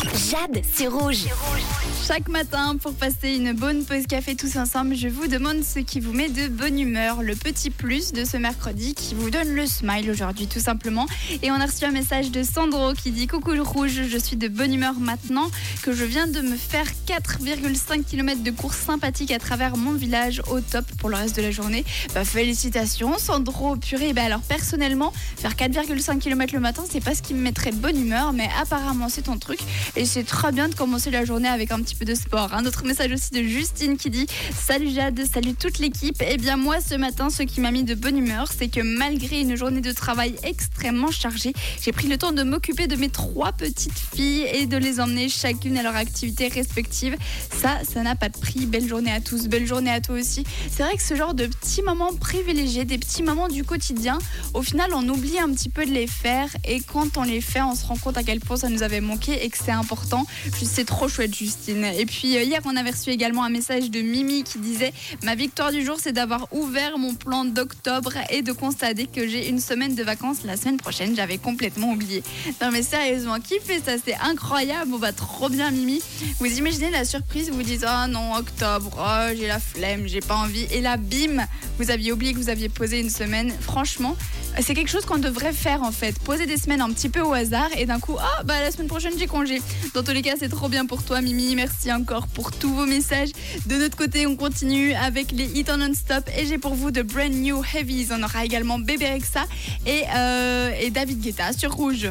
Jade, c'est rouge. Chaque matin, pour passer une bonne pause café tous ensemble, je vous demande ce qui vous met de bonne humeur, le petit plus de ce mercredi qui vous donne le smile aujourd'hui tout simplement. Et on a reçu un message de Sandro qui dit Coucou le rouge, je suis de bonne humeur maintenant que je viens de me faire 4,5 km de course sympathique à travers mon village au top pour le reste de la journée. Bah, félicitations Sandro, purée. Bah, alors personnellement, faire 4,5 km le matin, c'est pas ce qui me mettrait de bonne humeur, mais apparemment c'est ton truc. Et c'est très bien de commencer la journée avec un petit peu de sport. Un autre message aussi de Justine qui dit Salut Jade, salut toute l'équipe. Eh bien, moi ce matin, ce qui m'a mis de bonne humeur, c'est que malgré une journée de travail extrêmement chargée, j'ai pris le temps de m'occuper de mes trois petites filles et de les emmener chacune à leur activité respective. Ça, ça n'a pas de prix. Belle journée à tous, belle journée à toi aussi. C'est vrai que ce genre de petits moments privilégiés, des petits moments du quotidien, au final, on oublie un petit peu de les faire et quand on les fait, on se rend compte à quel point ça nous avait manqué et que c'est important. C'est trop chouette, Justine. Et puis euh, hier, on avait reçu également un message de Mimi qui disait Ma victoire du jour, c'est d'avoir ouvert mon plan d'octobre et de constater que j'ai une semaine de vacances la semaine prochaine. J'avais complètement oublié. Non, mais sérieusement, qui fait ça? C'est incroyable. Bon, bah, trop bien, Mimi. Vous imaginez la surprise? Vous vous dites Ah non, octobre, oh, j'ai la flemme, j'ai pas envie. Et là, bim, vous aviez oublié que vous aviez posé une semaine. Franchement, c'est quelque chose qu'on devrait faire en fait. Poser des semaines un petit peu au hasard et d'un coup, ah bah la semaine prochaine j'ai congé. Dans tous les cas, c'est trop bien pour toi, Mimi. Merci encore pour tous vos messages. De notre côté, on continue avec les hits en non-stop et j'ai pour vous de Brand New Heavies. On aura également Bébé Rexa et, euh, et David Guetta sur Rouge.